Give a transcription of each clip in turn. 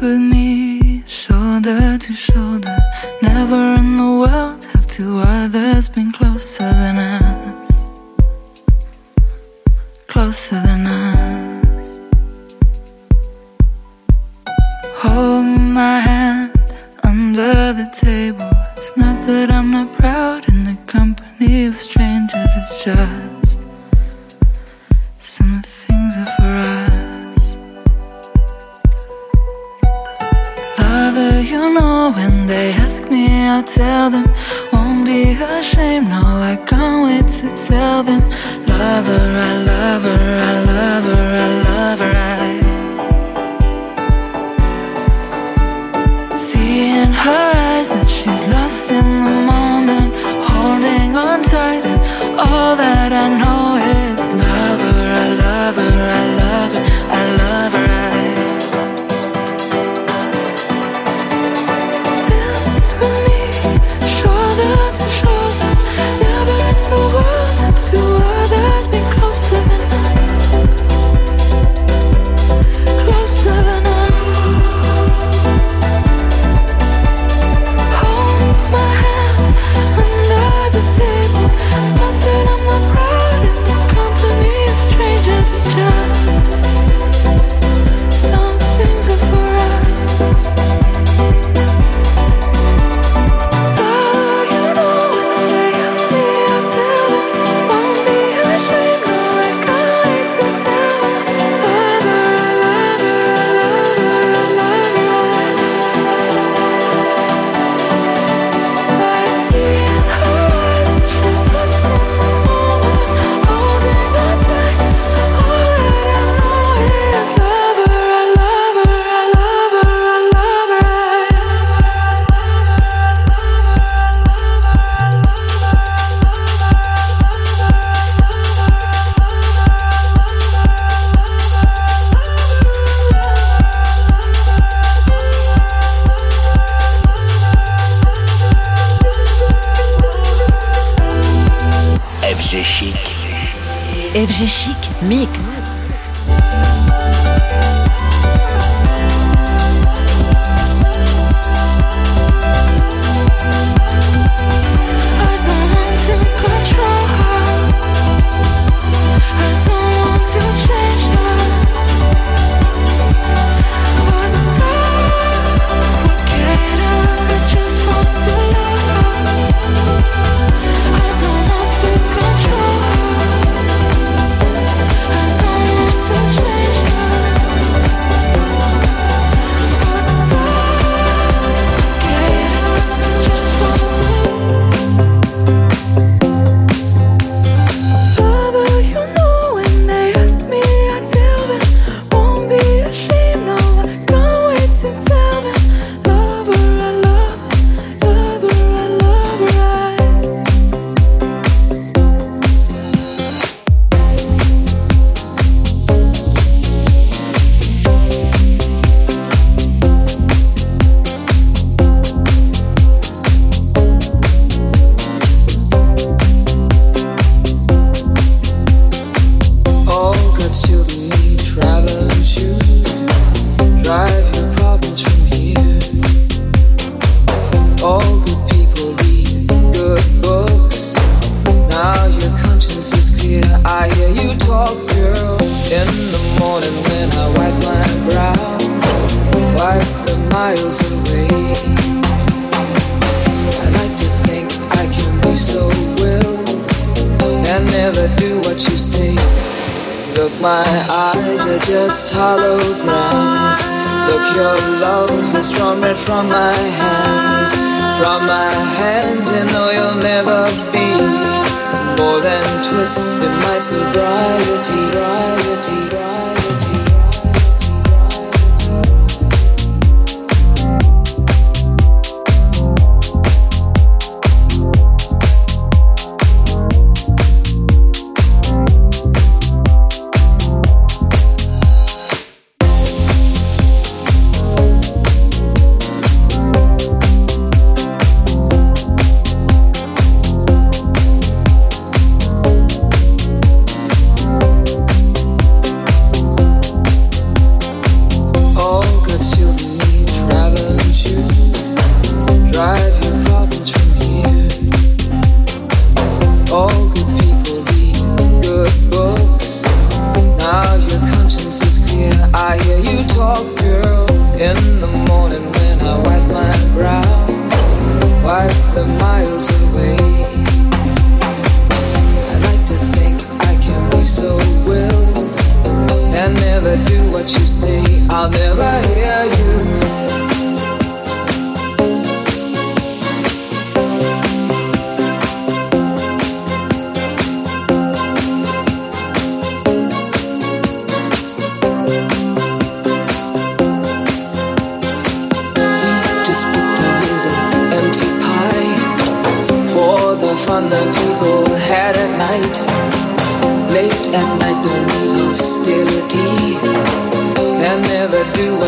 with me, shoulder to shoulder, never know. your love has drawn red from my hands, from my hands, and though you'll never be more than twisted, my sobriety, sobriety.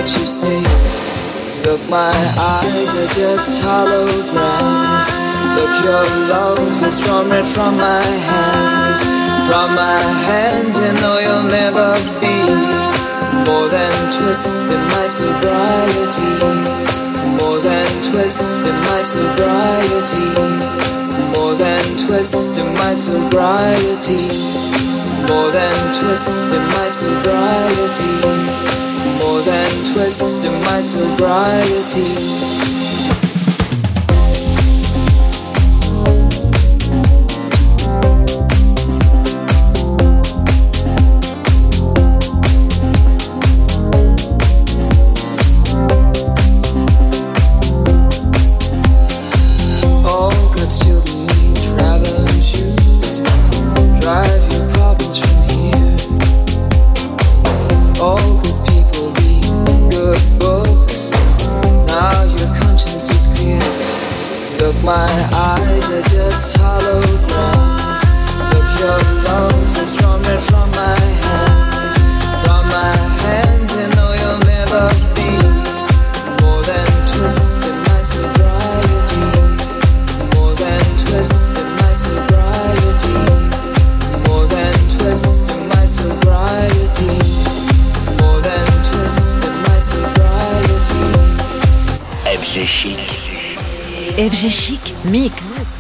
What you see. Look, my eyes are just holograms. Look, your love has drawn red from my hands. From my hands, you know you'll never be more than twist in my sobriety. More than twist in my sobriety. More than twist in my sobriety. More than twist in my sobriety. More than twist in my sobriety. Chic. FG Chic Mix.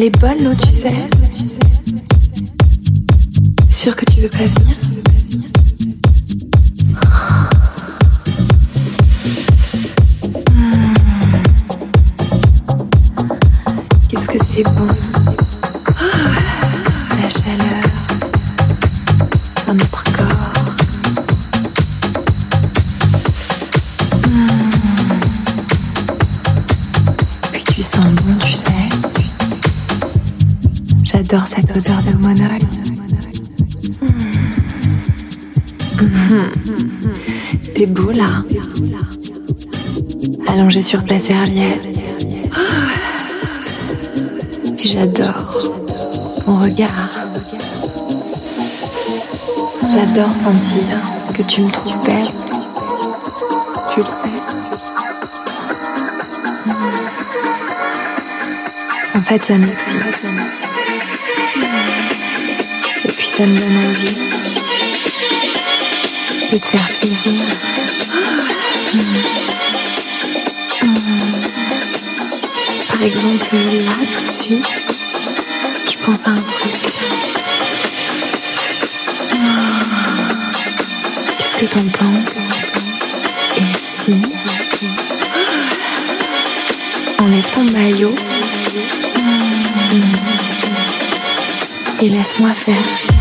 Elle est bonne l'eau, tu sais. Sûr que tu veux pas venir J'adore cette odeur de monoï. T'es beau là. Allongé sur ta serviette. j'adore ton regard. J'adore sentir que tu me trouves belle. Tu le sais. En fait, ça m'excite. Ça me donne envie. et te faire plaisir. Par exemple, là, tout de suite, je pense à un truc. Qu'est-ce que t'en penses? Et si? Enlève ton maillot et laisse-moi faire.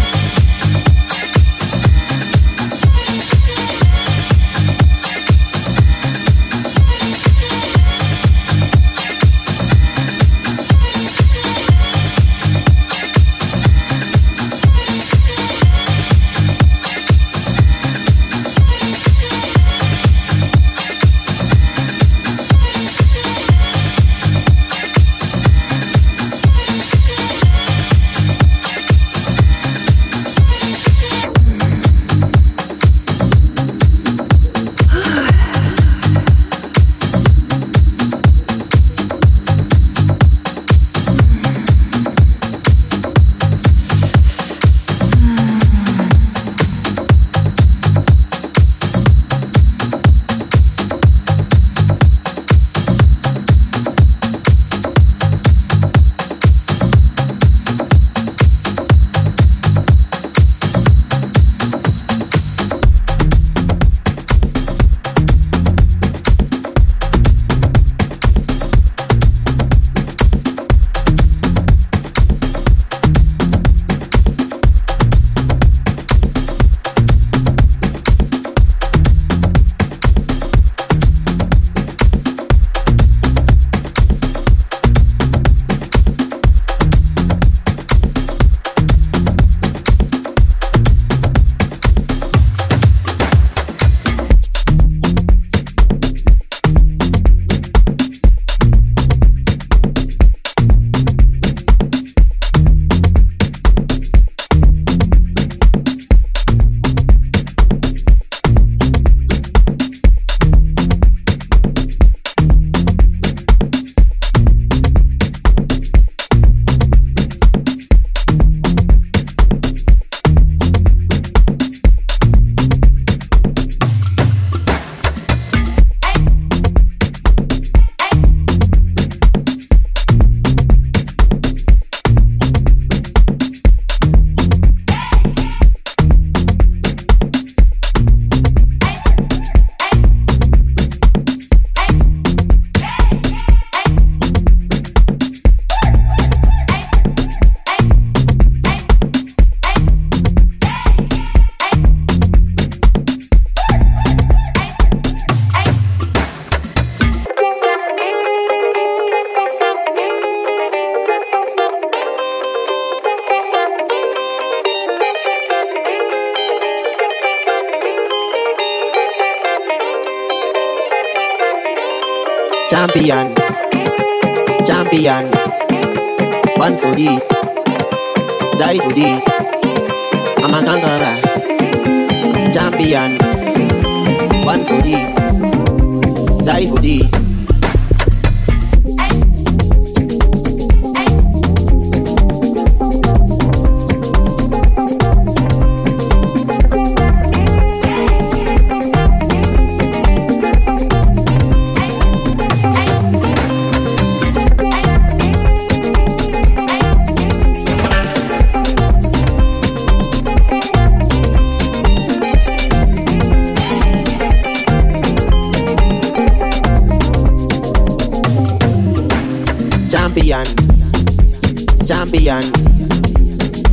Champion.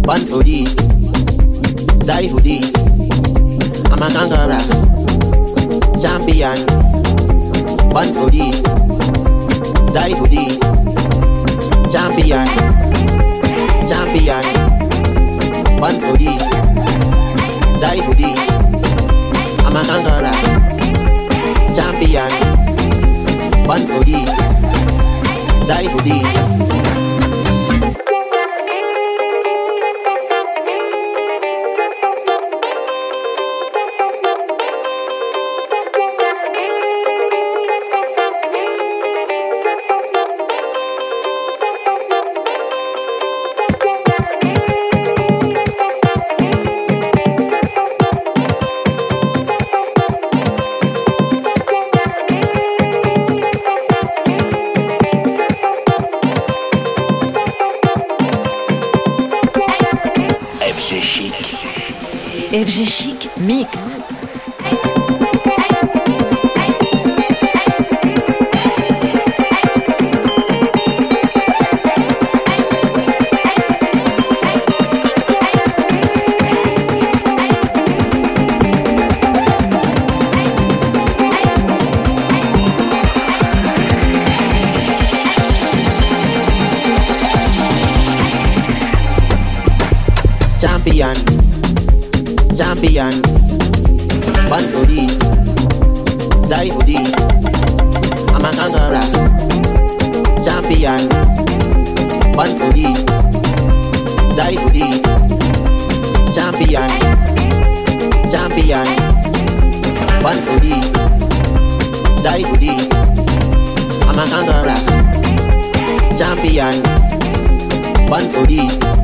Born for this, die for this. I'm a conqueror, champion. Born for this, die for this. Champion, champion. Born for this, die for this. I'm a conqueror, champion. Born for this die for this. For this, die for this. I'm a conqueror, champion. Born for this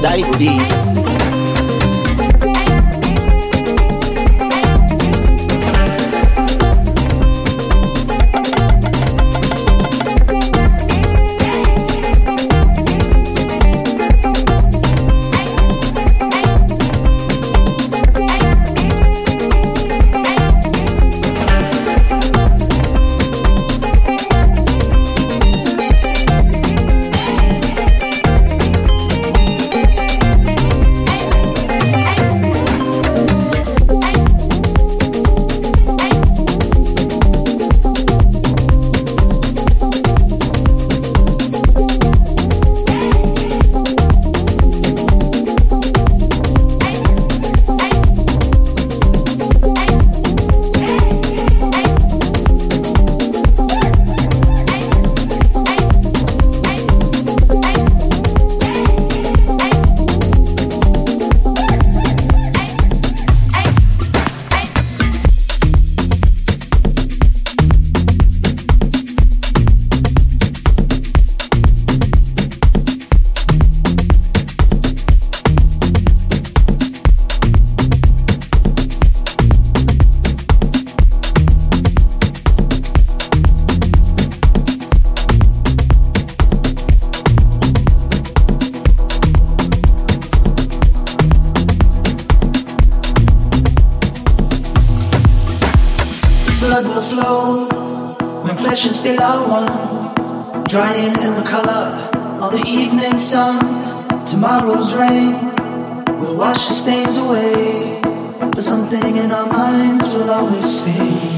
die for this. Evening sun. Tomorrow's rain will wash the stains away, but something in our minds will always stay.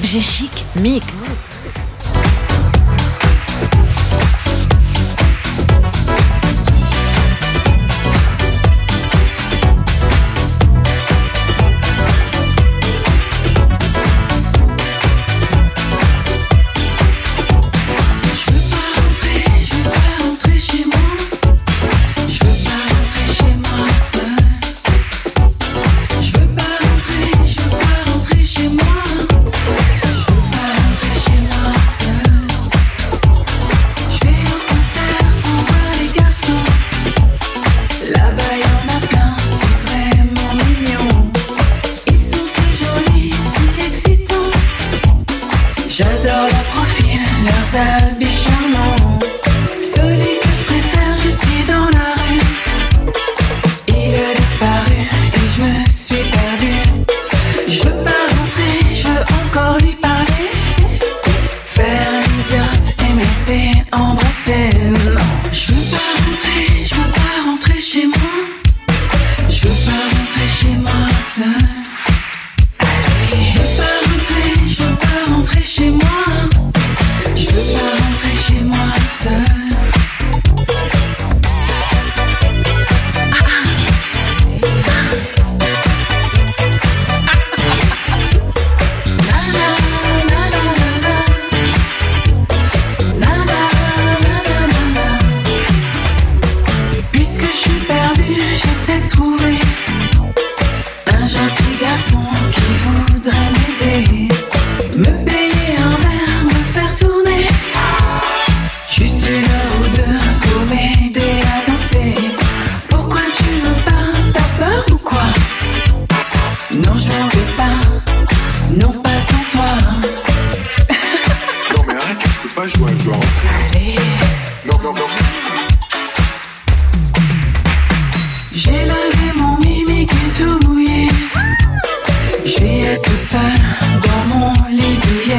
вже toute seule dans mon lit.